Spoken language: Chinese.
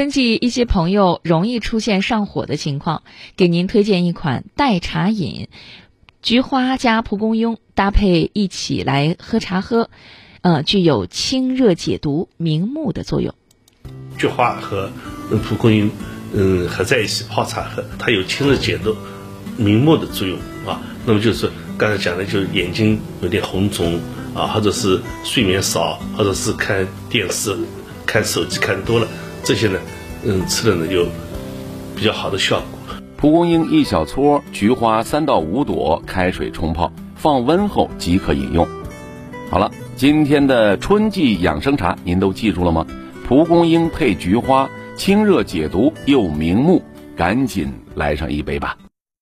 春季一些朋友容易出现上火的情况，给您推荐一款代茶饮，菊花加蒲公英搭配一起来喝茶喝，呃，具有清热解毒、明目的作用。菊花和蒲公英，嗯，合在一起泡茶喝，它有清热解毒、明目的作用啊。那么就是刚才讲的，就是眼睛有点红肿啊，或者是睡眠少，或者是看电视、看手机看多了。这些呢，嗯，吃了呢有比较好的效果。蒲公英一小撮，菊花三到五朵，开水冲泡，放温后即可饮用。好了，今天的春季养生茶您都记住了吗？蒲公英配菊花，清热解毒又明目，赶紧来上一杯吧。